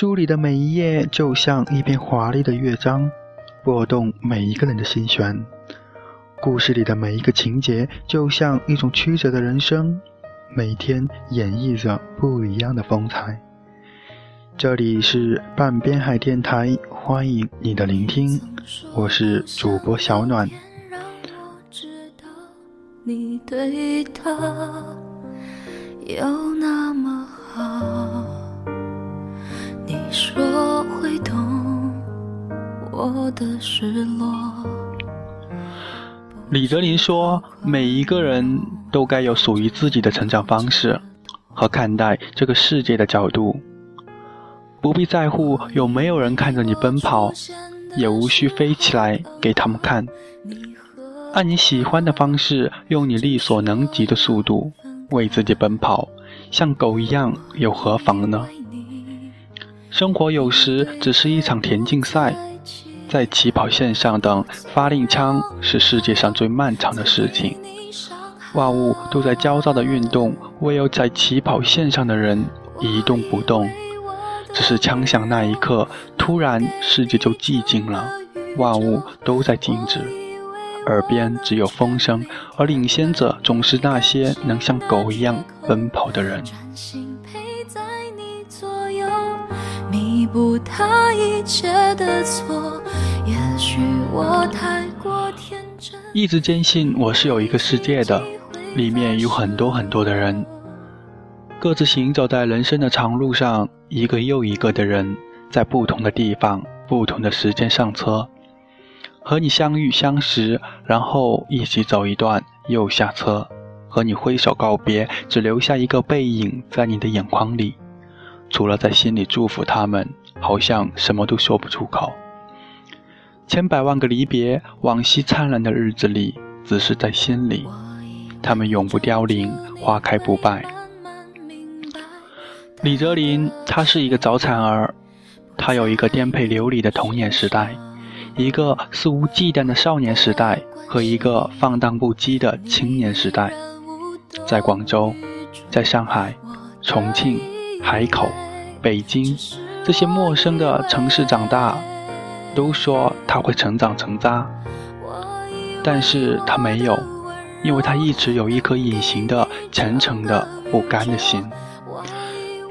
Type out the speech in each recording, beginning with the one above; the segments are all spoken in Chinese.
书里的每一页就像一篇华丽的乐章，拨动每一个人的心弦。故事里的每一个情节就像一种曲折的人生，每天演绎着不一样的风采。这里是半边海电台，欢迎你的聆听，我是主播小暖。你对他有那么失落。李泽林说：“每一个人都该有属于自己的成长方式和看待这个世界的角度，不必在乎有没有人看着你奔跑，也无需飞起来给他们看。按你喜欢的方式，用你力所能及的速度为自己奔跑，像狗一样又何妨呢？生活有时只是一场田径赛。”在起跑线上等发令枪是世界上最漫长的事情，万物都在焦躁的运动，唯有在起跑线上的人一动不动。只是枪响那一刻，突然世界就寂静了，万物都在静止，耳边只有风声，而领先者总是那些能像狗一样奔跑的人。弥补他一切的错。我太过天真。一直坚信我是有一个世界的，里面有很多很多的人，各自行走在人生的长路上，一个又一个的人，在不同的地方、不同的时间上车，和你相遇相识，然后一起走一段又下车，和你挥手告别，只留下一个背影在你的眼眶里。除了在心里祝福他们，好像什么都说不出口。千百万个离别，往昔灿烂的日子里，只是在心里。他们永不凋零，花开不败。李泽林，他是一个早产儿，他有一个颠沛流离的童年时代，一个肆无忌惮的少年时代，和一个放荡不羁的青年时代。在广州，在上海，重庆。海口、北京这些陌生的城市长大，都说他会成长成渣，但是他没有，因为他一直有一颗隐形的、虔诚的、不甘的心。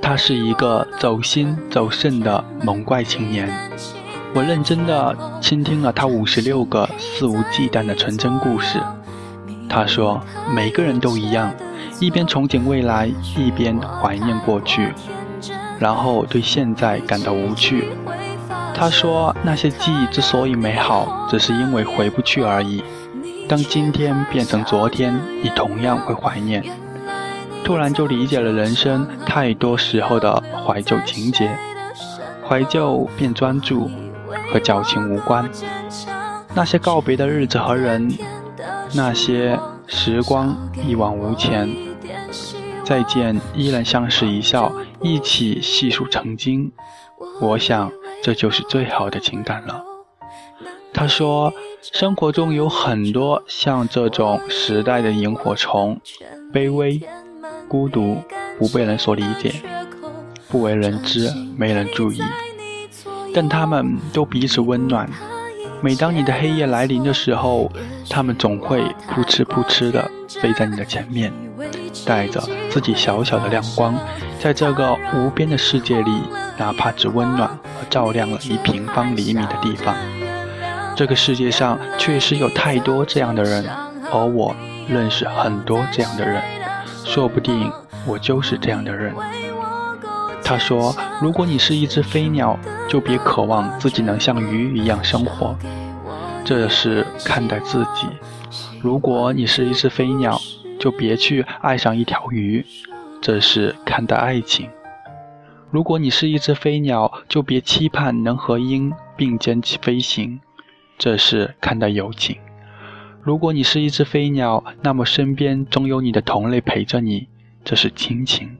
他是一个走心走肾的萌怪青年。我认真的倾听了他五十六个肆无忌惮的纯真故事。他说，每个人都一样。一边憧憬未来，一边怀念过去，然后对现在感到无趣。他说：“那些记忆之所以美好，只是因为回不去而已。当今天变成昨天，你同样会怀念。”突然就理解了人生太多时候的怀旧情节。怀旧变专注，和矫情无关。那些告别的日子和人，那些时光一往无前。再见，依然相视一笑，一起细数曾经。我想，这就是最好的情感了。他说，生活中有很多像这种时代的萤火虫，卑微、孤独，不被人所理解，不为人知，没人注意。但他们都彼此温暖。每当你的黑夜来临的时候，他们总会扑哧扑哧地飞在你的前面。带着自己小小的亮光，在这个无边的世界里，哪怕只温暖照亮了一平方厘米的地方，这个世界上确实有太多这样的人，而我认识很多这样的人，说不定我就是这样的人。他说：“如果你是一只飞鸟，就别渴望自己能像鱼一样生活，这是看待自己；如果你是一只飞鸟。”就别去爱上一条鱼，这是看待爱情；如果你是一只飞鸟，就别期盼能和鹰并肩飞行，这是看待友情；如果你是一只飞鸟，那么身边总有你的同类陪着你，这是亲情。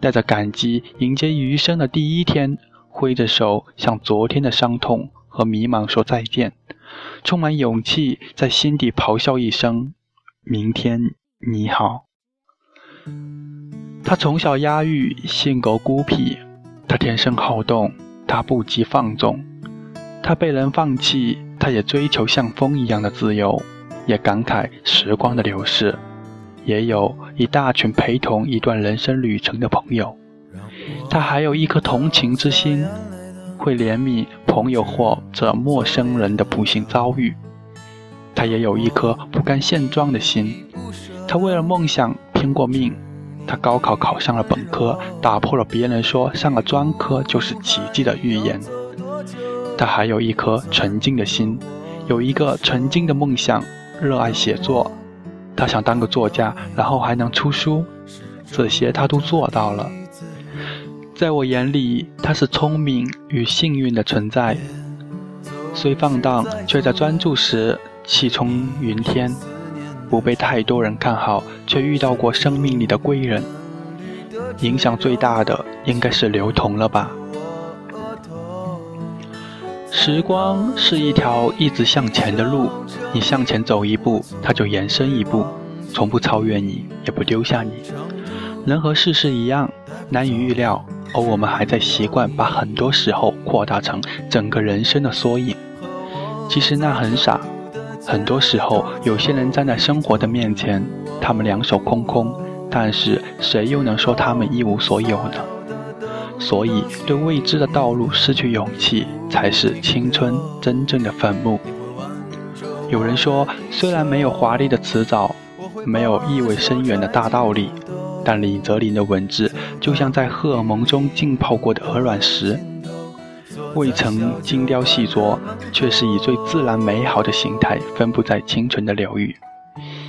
带着感激迎接余生的第一天，挥着手向昨天的伤痛和迷茫说再见，充满勇气在心底咆哮一声：明天。你好。他从小压抑，性格孤僻，他天生好动，他不羁放纵，他被人放弃，他也追求像风一样的自由，也感慨时光的流逝，也有一大群陪同一段人生旅程的朋友。他还有一颗同情之心，会怜悯朋友或者陌生人的不幸遭遇。他也有一颗不甘现状的心，他为了梦想拼过命。他高考考上了本科，打破了别人说上了专科就是奇迹的预言。他还有一颗纯净的心，有一个纯净的梦想，热爱写作。他想当个作家，然后还能出书，这些他都做到了。在我眼里，他是聪明与幸运的存在，虽放荡，却在专注时气冲云天。不被太多人看好，却遇到过生命里的贵人。影响最大的应该是刘同了吧？时光是一条一直向前的路，你向前走一步，它就延伸一步，从不超越你，也不丢下你。人和事一样，难以预料，而我们还在习惯把很多时候扩大成整个人生的缩影。其实那很傻。很多时候，有些人站在生活的面前，他们两手空空，但是谁又能说他们一无所有呢？所以，对未知的道路失去勇气，才是青春真正的坟墓。有人说，虽然没有华丽的辞藻，没有意味深远的大道理，但李泽林的文字就像在荷尔蒙中浸泡过的鹅卵石。未曾精雕细琢，却是以最自然美好的形态分布在清纯的流域。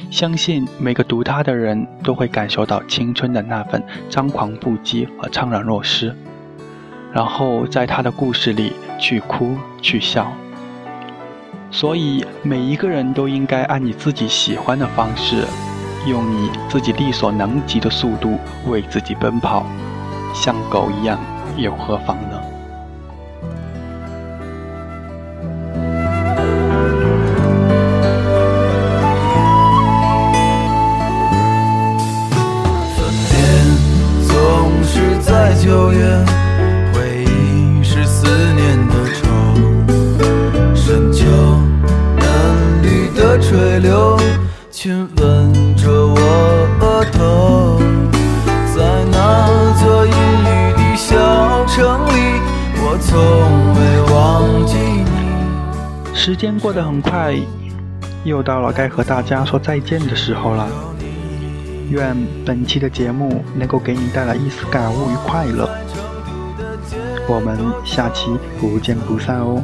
相信每个读它的人都会感受到青春的那份张狂不羁和怅然若失，然后在他的故事里去哭去笑。所以每一个人都应该按你自己喜欢的方式，用你自己力所能及的速度为自己奔跑，像狗一样又何妨呢？时间过得很快，又到了该和大家说再见的时候了。愿本期的节目能够给你带来一丝感悟与快乐。我们下期不见不散哦。